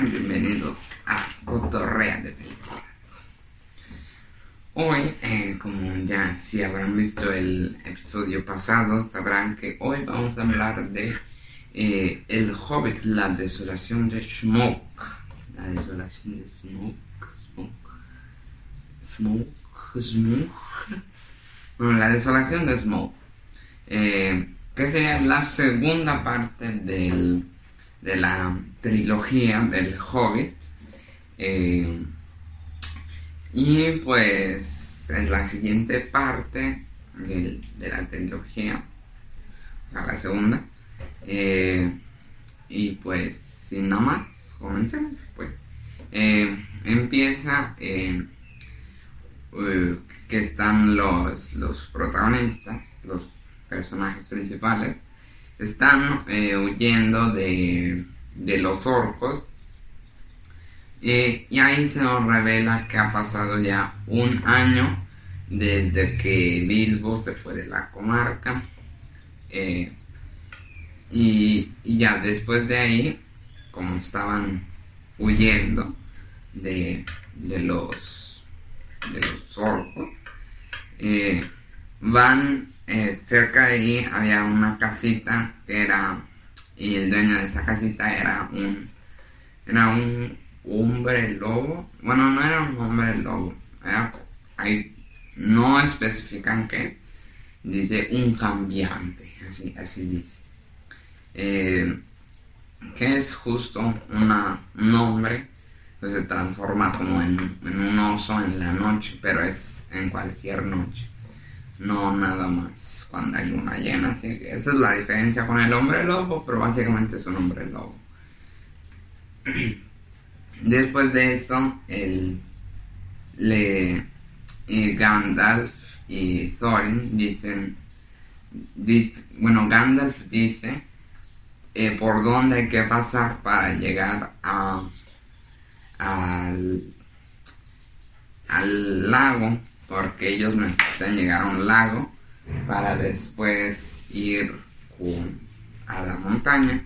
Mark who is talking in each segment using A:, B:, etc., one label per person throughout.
A: Bienvenidos a Cotorrea de Películas. Hoy, eh, como ya si habrán visto el episodio pasado, sabrán que hoy vamos a hablar de eh, El Hobbit, la desolación de Smoke. La desolación de Smoke, Smoke, Smoke, Smoke. Bueno, la desolación de Smoke. Eh, que sería la segunda parte del, de la trilogía del Hobbit. Eh, y pues es la siguiente parte de, la trilogía, la segunda. Eh, y pues sin nada más, comencemos. Pues. Eh, empieza que están los, los protagonistas, los personajes principales, están huyendo de, los orcos. y ahí se nos revela que ha pasado ya un año desde que Bilbo se fue de la comarca. Eh, y, ya después de ahí, como estaban huyendo de, los, de los orcos, eh, van eh, cerca de ahí había una casita que era, y el dueño de esa casita era un, era un hombre lobo, bueno, no era un hombre lobo, ahí no especifican qué, dice un cambiante, así, así dice. Eh, que es justo un hombre que se transforma como en un oso en la noche, pero es en cualquier noche no nada más cuando hay luna llena. Así que esa es la diferencia con el hombre lobo, pero básicamente es un hombre lobo. Después de eso, el, le, Gandalf y Thorin dicen, bueno, Gandalf dice eh, por dónde hay que pasar para llegar a, al, al lago porque ellos necesitan llegar a un lago para después ir a la montaña.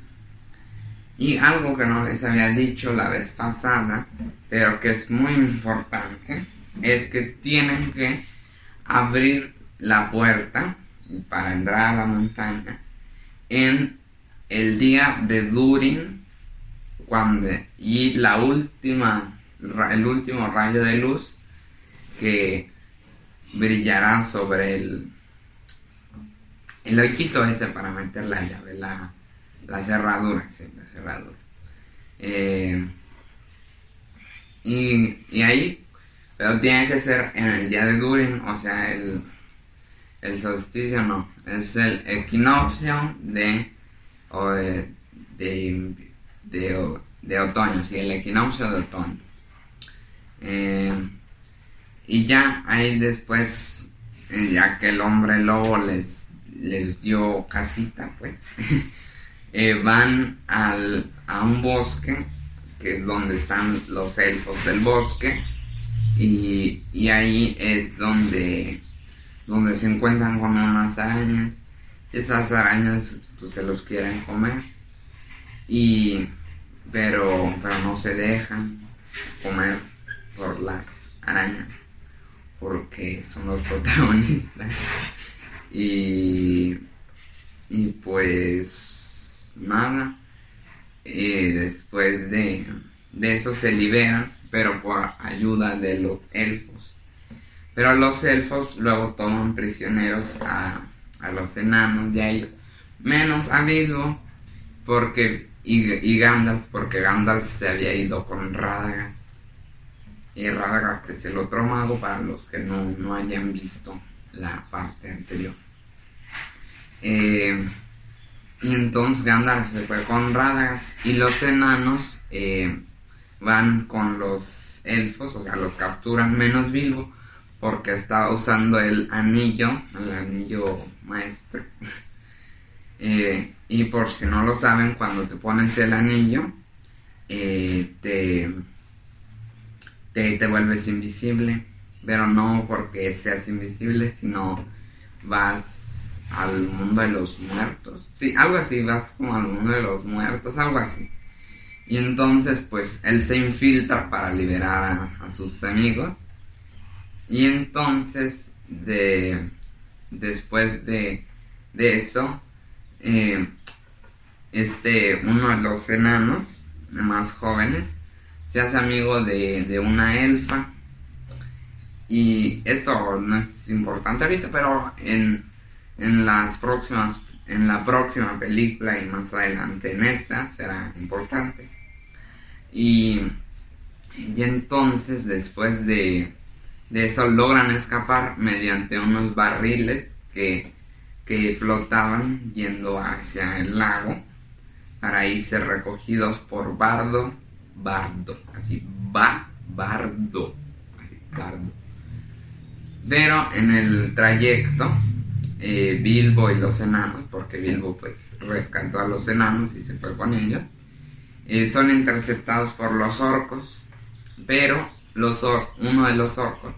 A: Y algo que no les había dicho la vez pasada, pero que es muy importante, es que tienen que abrir la puerta para entrar a la montaña en el día de Durin cuando, y la última, el último rayo de luz que brillará sobre el, el ese para meter la llave, la, la cerradura, sí, la cerradura. Eh, y, y, ahí, pero tiene que ser en el día de Durin, o sea, el, el solsticio no, es el equinoccio de, o de, de, de, otoño, sí, el equinoccio de otoño. Eh, y ya ahí después, eh, ya que el hombre lobo les, les dio casita, pues, eh, van al, a un bosque, que es donde están los elfos del bosque, y, y ahí es donde, donde se encuentran con unas arañas. Esas arañas pues, se los quieren comer, y, pero, pero no se dejan comer por las arañas porque son los protagonistas. Y, y pues nada, y después de, de eso se liberan, pero por ayuda de los elfos. Pero los elfos luego toman prisioneros a, a los enanos de ellos, menos a Bilbo, porque, y, y Gandalf, porque Gandalf se había ido con Radagast y Radagast es el otro mago para los que no, hayan visto la parte anterior. Eh, y entonces Gandalf se fue con Radagast y los enanos eh, van con los elfos, o sea, los capturan menos Bilbo porque estaba usando el anillo, el anillo maestro. Eh, y por si no lo saben, cuando te pones el anillo, te te, vuelves invisible, pero no porque seas invisible, sino vas al mundo de los muertos. Sí, algo así, vas como al mundo de los muertos, algo así. Y entonces pues él se infiltra para liberar a, sus amigos. Y entonces de, después de, de eso, eh, este, uno de los enanos más jóvenes se hace amigo de, de una elfa. Y esto no es importante ahorita, pero en, en las próximas en la próxima película y más adelante en esta será importante. Y, y entonces después de, de, eso logran escapar mediante unos barriles que, que flotaban yendo hacia el lago para irse recogidos por Bardo, Bardo, así, va, Bardo, así, Bardo. Pero en el trayecto eh, Bilbo y los enanos, porque Bilbo pues rescató a los enanos y se fue con ellos, eh, son interceptados por los orcos, pero los uno de los orcos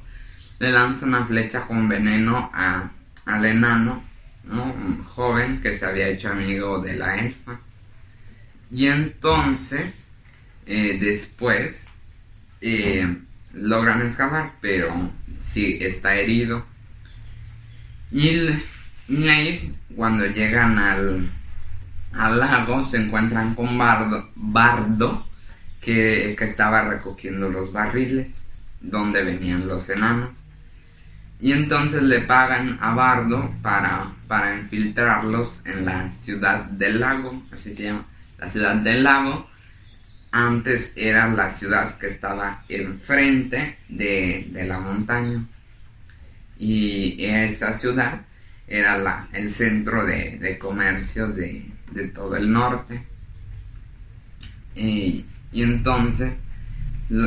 A: le lanza una flecha con veneno a, al enano, un joven que se había hecho amigo de la elfa. Y entonces, eh, después, logran escapar, pero sí está herido y, ahí, cuando llegan al, al, lago, se encuentran con Bardo, Bardo que, estaba recogiendo los barriles donde venían los enanos. Y entonces le pagan a Bardo para, para infiltrarlos en la ciudad del lago, así se llama, la ciudad del lago. Antes era la ciudad que estaba enfrente de, de la montaña y esa ciudad era la, el centro de, comercio de, todo el norte. Y, entonces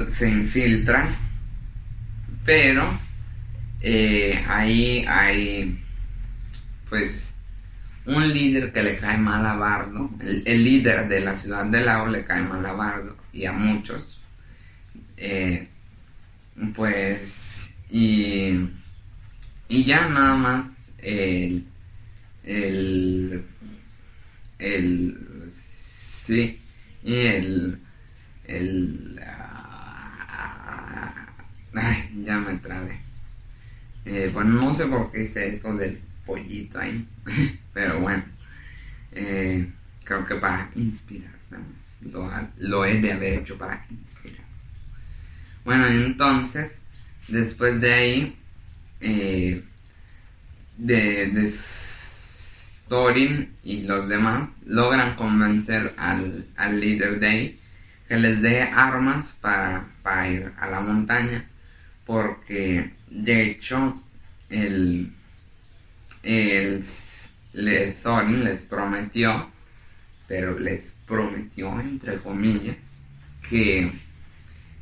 A: se infiltran, pero eh, ahí hay pues un líder que le cae mal a Bardo, el, líder de la ciudad del lago le cae mal a Bardo y a muchos. Eh, pues y y ya nada más el, el, el, sí, el, el, ah, ay, ya me trabé. Eh, bueno, no sé por qué hice esto del pollito ahí, pero bueno, eh, creo que para inspirar, lo, lo he de haber hecho para inspirar. Bueno, entonces, después de ahí, eh, de, de Thorin y los demás logran convencer al, líder de ahí que les dé armas para, ir a la montaña porque de hecho el, el, Thorin les prometió pero les prometió entre comillas que,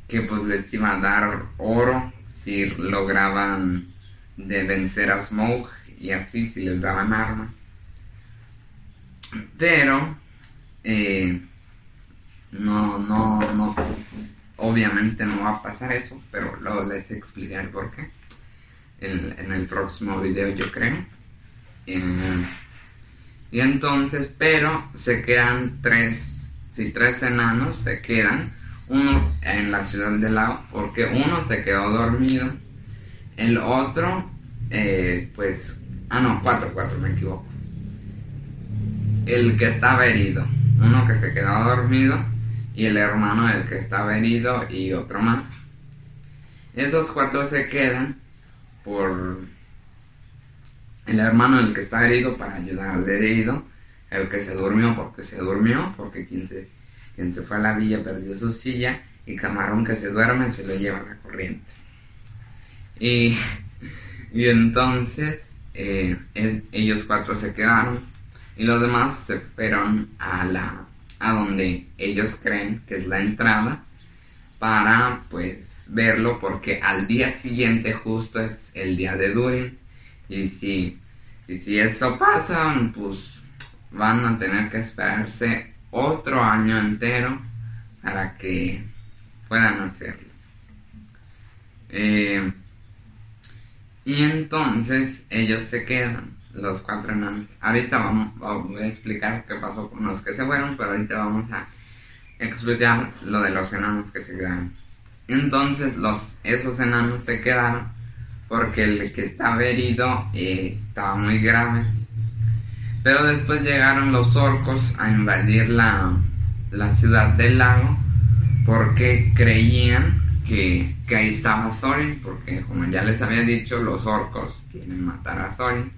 A: que pues les iba a dar oro si lograban de vencer a Smoke y así si les daban arma. Pero eh, no, no, no, obviamente no va a pasar eso, pero luego les explicaré por qué en, en el próximo video yo creo. Eh, y entonces, pero se quedan tres, si tres enanos se quedan, uno en la ciudad del lago, porque uno se quedó dormido el otro, eh, pues, ah, no, cuatro, cuatro, me equivoco. El que estaba herido, uno que se quedó dormido y el hermano del que estaba herido y otro más. Esos cuatro se quedan por el hermano del que está herido para ayudar al herido, el que se durmió porque se durmió, porque quien se, quien se fue a la villa perdió su silla y camarón que se duerme se lo lleva a la corriente. Y, y entonces eh, ellos cuatro se quedaron y los demás se fueron a la a donde ellos creen que es la entrada para pues verlo porque al día siguiente justo es el día de Durin y si, y si eso pasa pues van a tener que esperarse otro año entero para que puedan hacerlo. Eh, y entonces ellos se quedan, los cuatro enanos. Ahorita vamos, a explicar qué pasó con los que se fueron, pero ahorita vamos a explicar lo de los enanos que se quedaron. Entonces los, esos enanos se quedaron porque el que estaba herido eh, estaba muy grave. Pero después llegaron los orcos a invadir la, la ciudad del lago porque creían que, que, ahí estaba Thorin, porque como ya les había dicho, los orcos quieren matar a Thorin,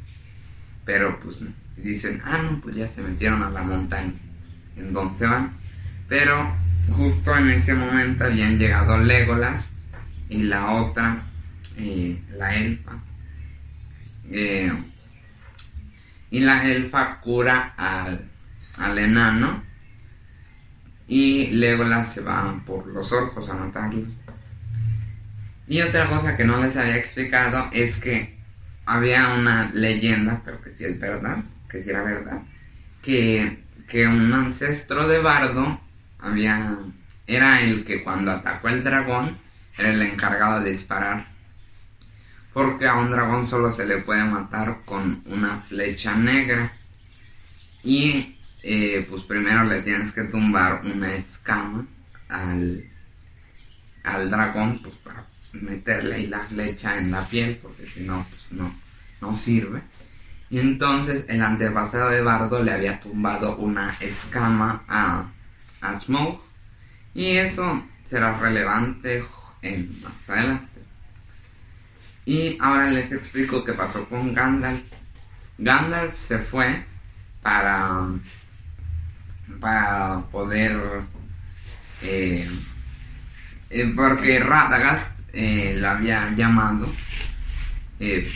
A: pero pues dicen, ah, no, pues ya se metieron a la montaña, en donde se van. Pero justo en ese momento habían llegado Legolas y la otra, eh, la elfa. Eh, y la elfa cura al, al enano y Legolas se va por los orcos a matarlo. Y otra cosa que no les había explicado es que había una leyenda, pero que sí es verdad, que sí era verdad, que, que un ancestro de Bardo había era el que cuando atacó el dragón era el encargado de disparar. Porque a un dragón solo se le puede matar con una flecha negra. Y eh, pues primero le tienes que tumbar una escama al, al dragón pues para meterle ahí la flecha en la piel porque si no pues no, no sirve. Y entonces el antepasado de Bardo le había tumbado una escama a, a Smoke. Y eso será relevante en más adelante. Y ahora les explico qué pasó con Gandalf. Gandalf se fue para, para poder... Eh, eh, porque Radagast eh, la había llamado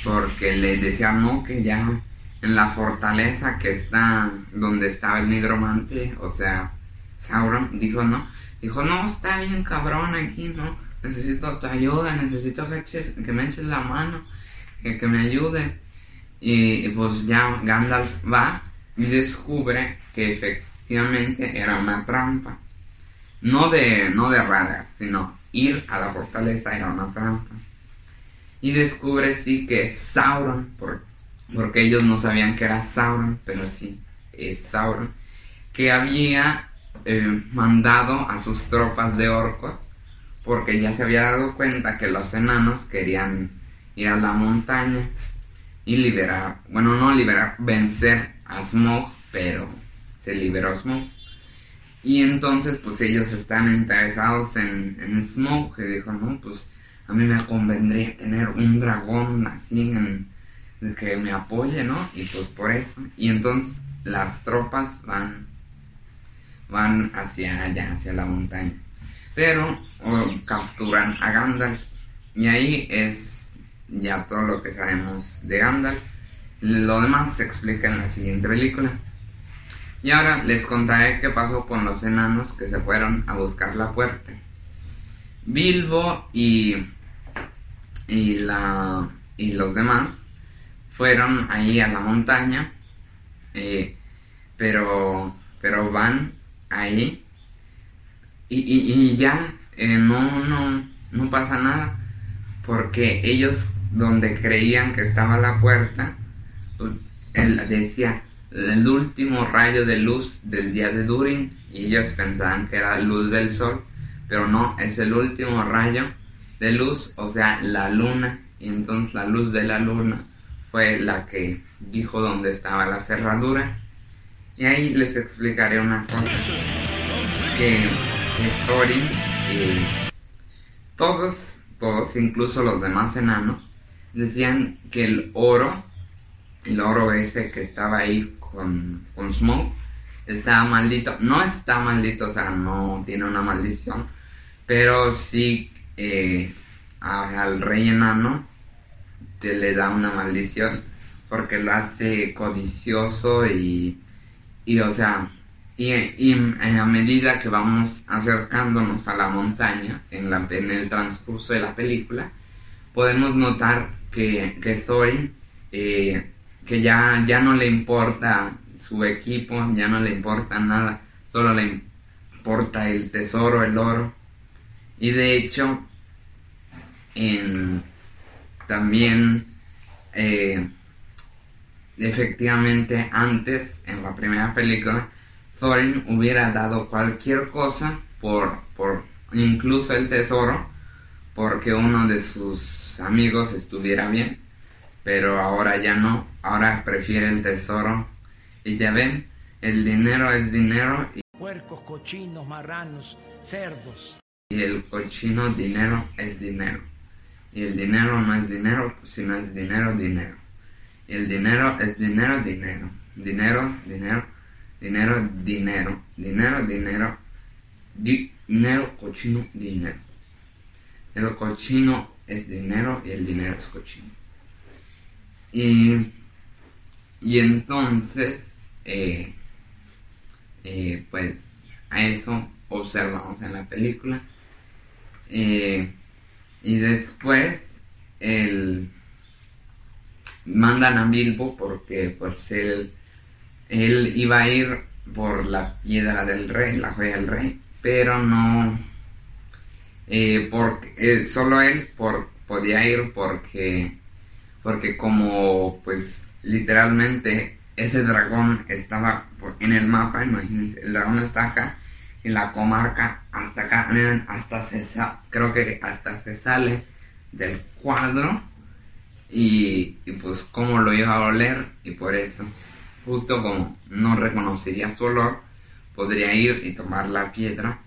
A: porque le decía no que ya en la fortaleza que está donde estaba el negromante, o sea, Sauron, dijo no, dijo no, está bien cabrón aquí, no, necesito tu ayuda, necesito que, me eches la mano, que, me ayudes. Y, pues ya Gandalf va y descubre que efectivamente era una trampa. No de, no de sino ir a la fortaleza era una trampa. Y descubre sí que es Sauron, porque ellos no sabían que era Sauron, pero sí, es Sauron, que había eh, mandado a sus tropas de orcos porque ya se había dado cuenta que los enanos querían ir a la montaña y liberar, bueno, no liberar, vencer a Smog, pero se liberó Smog. Y entonces, pues ellos están interesados en, en Smog, que dijo, no, pues a mí me convendría tener un dragón así en, que me apoye, ¿no? Y pues por eso. Y entonces las tropas van, van hacia allá, hacia la montaña. Pero capturan a Gandalf. Y ahí es ya todo lo que sabemos de Gandalf. Lo demás se explica en la siguiente película. Y ahora les contaré qué pasó con los enanos que se fueron a buscar la puerta. Bilbo y, y, la, y los demás fueron ahí a la montaña, eh, pero, pero van ahí y, y ya eh, no, no, no pasa nada, porque ellos donde creían que estaba la puerta, pues, él decía el último rayo de luz del día de Durin y ellos pensaban que era luz del sol, pero no, es el último rayo de luz, o sea, la luna, y entonces la luz de la luna fue la que dijo dónde estaba la cerradura. Y ahí les explicaré una cosa, que, que Thorin todos, todos, incluso los demás enanos, decían que el oro, el oro ese que estaba ahí con, con Smoke, estaba maldito. No está maldito, o sea, no tiene una maldición, pero sí eh, al rey enano te le da una maldición porque lo hace codicioso y, y o sea, y, a medida que vamos acercándonos a la montaña en, el transcurso de la película, podemos notar que, que Thorin, eh, que ya, ya no le importa su equipo, ya no le importa nada, solo le importa el tesoro, el oro. Y de hecho, también, eh, efectivamente, antes, en la primera película, Thorin hubiera dado cualquier cosa por, por incluso el tesoro, porque uno de sus amigos estuviera bien, pero ahora ya no, ahora prefiere el tesoro. Y ya ven, el dinero es dinero. Y
B: Puercos, cochinos, marranos, cerdos.
A: Y el cochino dinero es dinero. Y el dinero no es dinero, si no es dinero, dinero. Y el dinero es dinero, dinero. Dinero, dinero, dinero, dinero. Dinero, dinero. Dinero, cochino, dinero. El cochino es dinero y el dinero es cochino. Y, y entonces, eh, eh, pues a eso observamos en la película. Eh, y después el, mandan a Bilbo porque pues él, él iba a ir por la piedra del rey, la joya del rey, pero no, eh, porque, eh, solo él podía ir porque, porque como pues literalmente ese dragón estaba en el mapa, imagínense, el dragón está acá en la comarca hasta acá, miren, hasta se creo que hasta se sale del cuadro y, y, pues como lo iba a oler y por eso, justo como no reconocería su olor, podría ir y tomar la piedra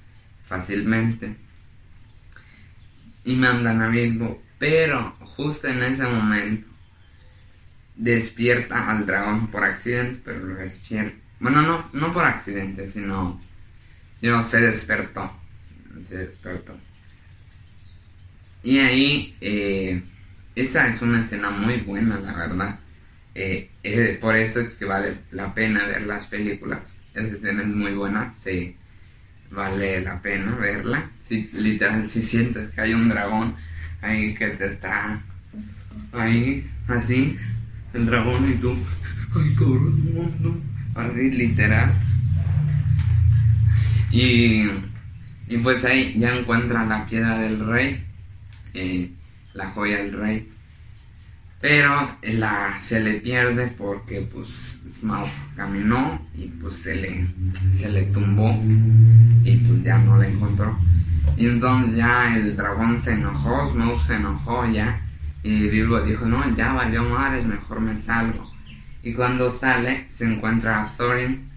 A: fácilmente. Y mandan a Bilbo, pero justo en ese momento despierta al dragón por accidente, pero lo despierta. Bueno, no, no por accidente, sino yo se despertó. Se despertó. Y ahí, eh, esa es una escena muy buena, la verdad. Eh, eh, por eso es que vale la pena ver las películas. Esa escena es muy buena, sí, vale la pena verla. Si, literal, si sientes que hay un dragón ahí que te está ahí, así, el dragón y tú, ay cabrón, no, así literal y, y pues ahí ya encuentra la piedra del rey, eh, la joya del rey. Pero la, se le pierde porque pues Smaug caminó y pues se le, se le tumbó y pues ya no la encontró. Y entonces ya el dragón se enojó, Smaug se enojó ya. Y Bilbo dijo, no, ya valió madres, mejor me salgo. Y cuando sale se encuentra a Thorin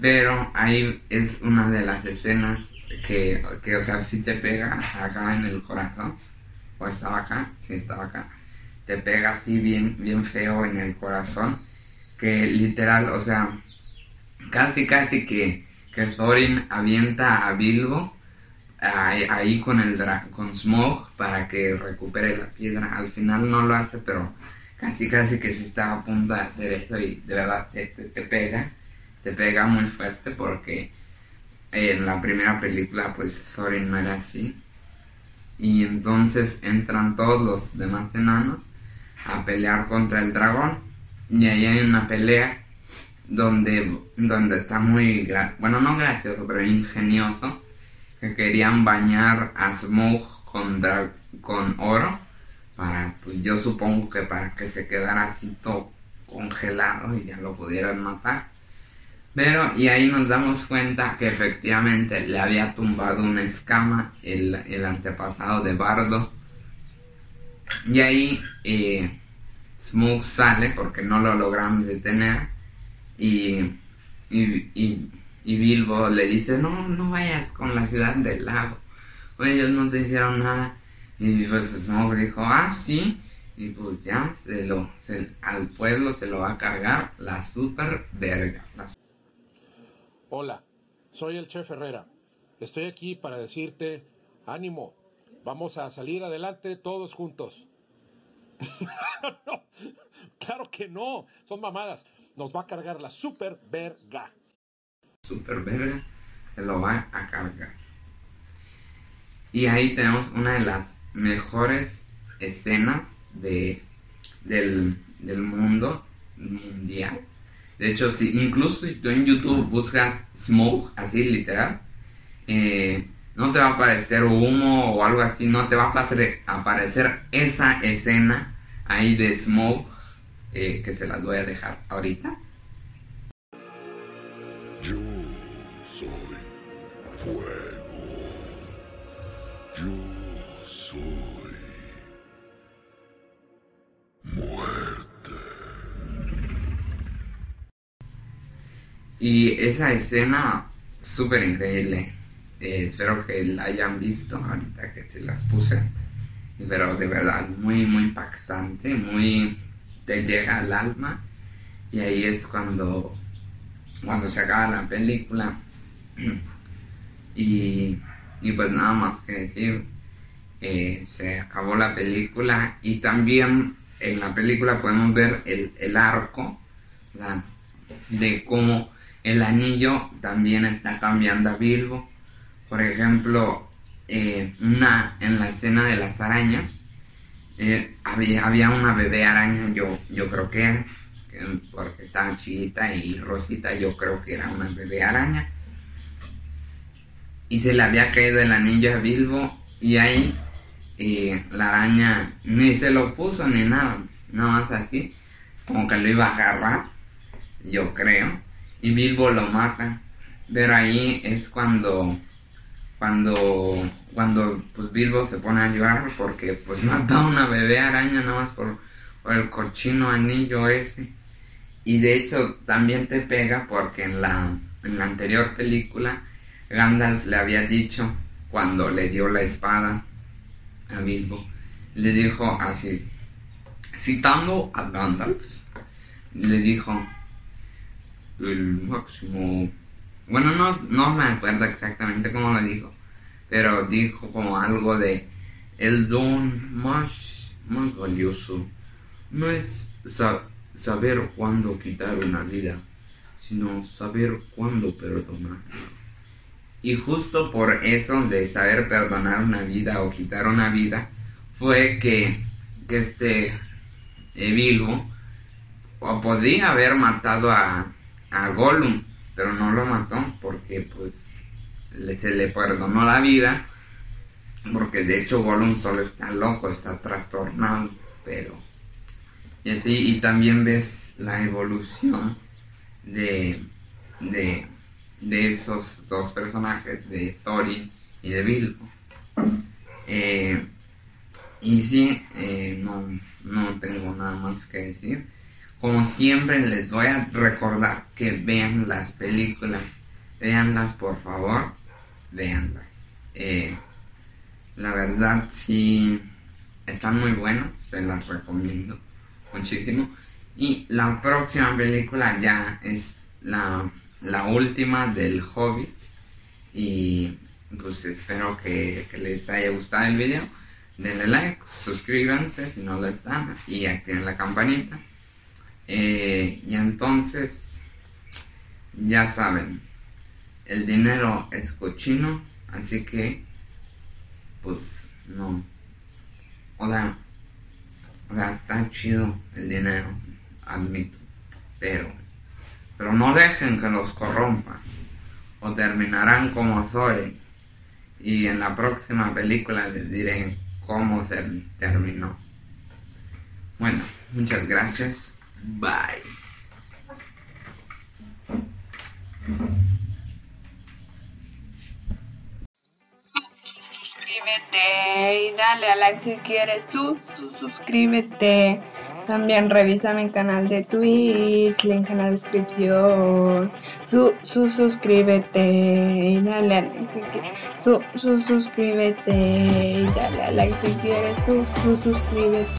A: pero ahí es una de las escenas que, que, o sea, si te pega acá en el corazón. O estaba acá, sí estaba acá. Te pega así bien, bien feo en el corazón. Que literal, o sea, casi, casi que, que Thorin avienta a Bilbo ahí, ahí con el con Smoke para que recupere la piedra. Al final no lo hace, pero casi, casi que sí estaba a punto de hacer eso y de verdad te, te, te pega te pega muy fuerte porque en la primera película pues Thorin no era así. Y entonces entran todos los demás enanos a pelear contra el dragón. Y ahí hay una pelea donde, donde está muy, bueno, no gracioso, pero ingenioso. Que querían bañar a Smoke con, con oro. Para, pues yo supongo que para que se quedara así todo congelado y ya lo pudieran matar. Pero, y ahí nos damos cuenta que efectivamente le había tumbado una escama el, el antepasado de Bardo. Y ahí eh, Smoke sale porque no lo logramos detener. Y, y, y, y, Bilbo le dice, no, no vayas con la ciudad del lago. ellos no te hicieron nada. Y pues Smoke dijo, ah, sí. Y pues ya, se lo, se, al pueblo se lo va a cargar la super verga. La
C: Hola, soy el chef Herrera. Estoy aquí para decirte, ánimo, vamos a salir adelante todos juntos. claro que no, son mamadas. Nos va a cargar la super verga.
A: Super verga, se lo va a cargar. Y ahí tenemos una de las mejores escenas de, del, del mundo mundial de hecho, si, incluso si tú en YouTube buscas smoke, así literal, eh, no te va a aparecer humo o algo así, no te va a aparecer, aparecer esa escena ahí de smoke eh, que se las voy a dejar ahorita.
D: Yo Fuego. Yo soy muerte.
A: Y esa escena súper increíble. Eh, espero que la hayan visto ahorita que se las puse. Pero de verdad, muy, muy impactante, muy te llega al alma. Y ahí es cuando, cuando se acaba la película. y, y pues nada más que decir, eh, se acabó la película. Y también en la película podemos ver el, el arco de cómo el anillo también está cambiando a Bilbo. Por ejemplo, eh, una, en la escena de las arañas, eh, había, había una bebé araña, yo, yo creo que era, que- porque estaba chiquita y rosita, yo creo que era una bebé araña. Y se le había caído el anillo a Bilbo y ahí eh, la araña ni se lo puso ni nada, nada más así, como que lo iba a agarrar, yo creo, y Bilbo lo mata. Pero ahí es cuando cuando cuando pues Bilbo se pone a llorar porque pues mató a una bebé araña nada más por, por el cochino anillo ese. Y de hecho también te pega porque en la en la anterior película Gandalf le había dicho cuando le dio la espada a Bilbo le dijo así citando a Gandalf le dijo el máximo bueno, no, no me acuerdo exactamente cómo lo dijo, pero dijo como algo de el don más, valioso no es sa- saber cuándo quitar una vida, sino saber cuándo perdonar. Y justo por eso de saber perdonar una vida o quitar una vida, fue que, este eh, Bilbo podía haber matado a, a Gollum, pero no lo mató porque pues se le perdonó la vida, porque de hecho Gollum solo está loco, está trastornado, pero y así y también ves la evolución de de, de esos dos personajes, de Thorin y de Bilbo. Eh, y sí, eh, no, no tengo nada más que decir. Como siempre les voy a recordar que vean las películas. Veanlas por favor. Veanlas. Eh, la verdad sí están muy buenas. Se las recomiendo muchísimo. Y la próxima película ya es la, la última del Hobbit. Y pues espero que, que les haya gustado el video. Denle like, suscríbanse si no lo están y activen la campanita. Eh, y entonces, ya saben, el dinero es cochino, así que, pues, no. O sea, o sea, está chido el dinero, admito, pero, pero no dejen que los corrompan, o terminarán como Thorin. Y en la próxima película les diré cómo ter- terminó. Bueno, muchas gracias. Bye.
E: suscríbete y dale a like si quieres. Su, su- suscríbete. También revisa mi canal de Twitch link en la descripción. Su, su suscríbete y dale a like si quieres su, su suscríbete y dale a like si quieres. Su, su suscríbete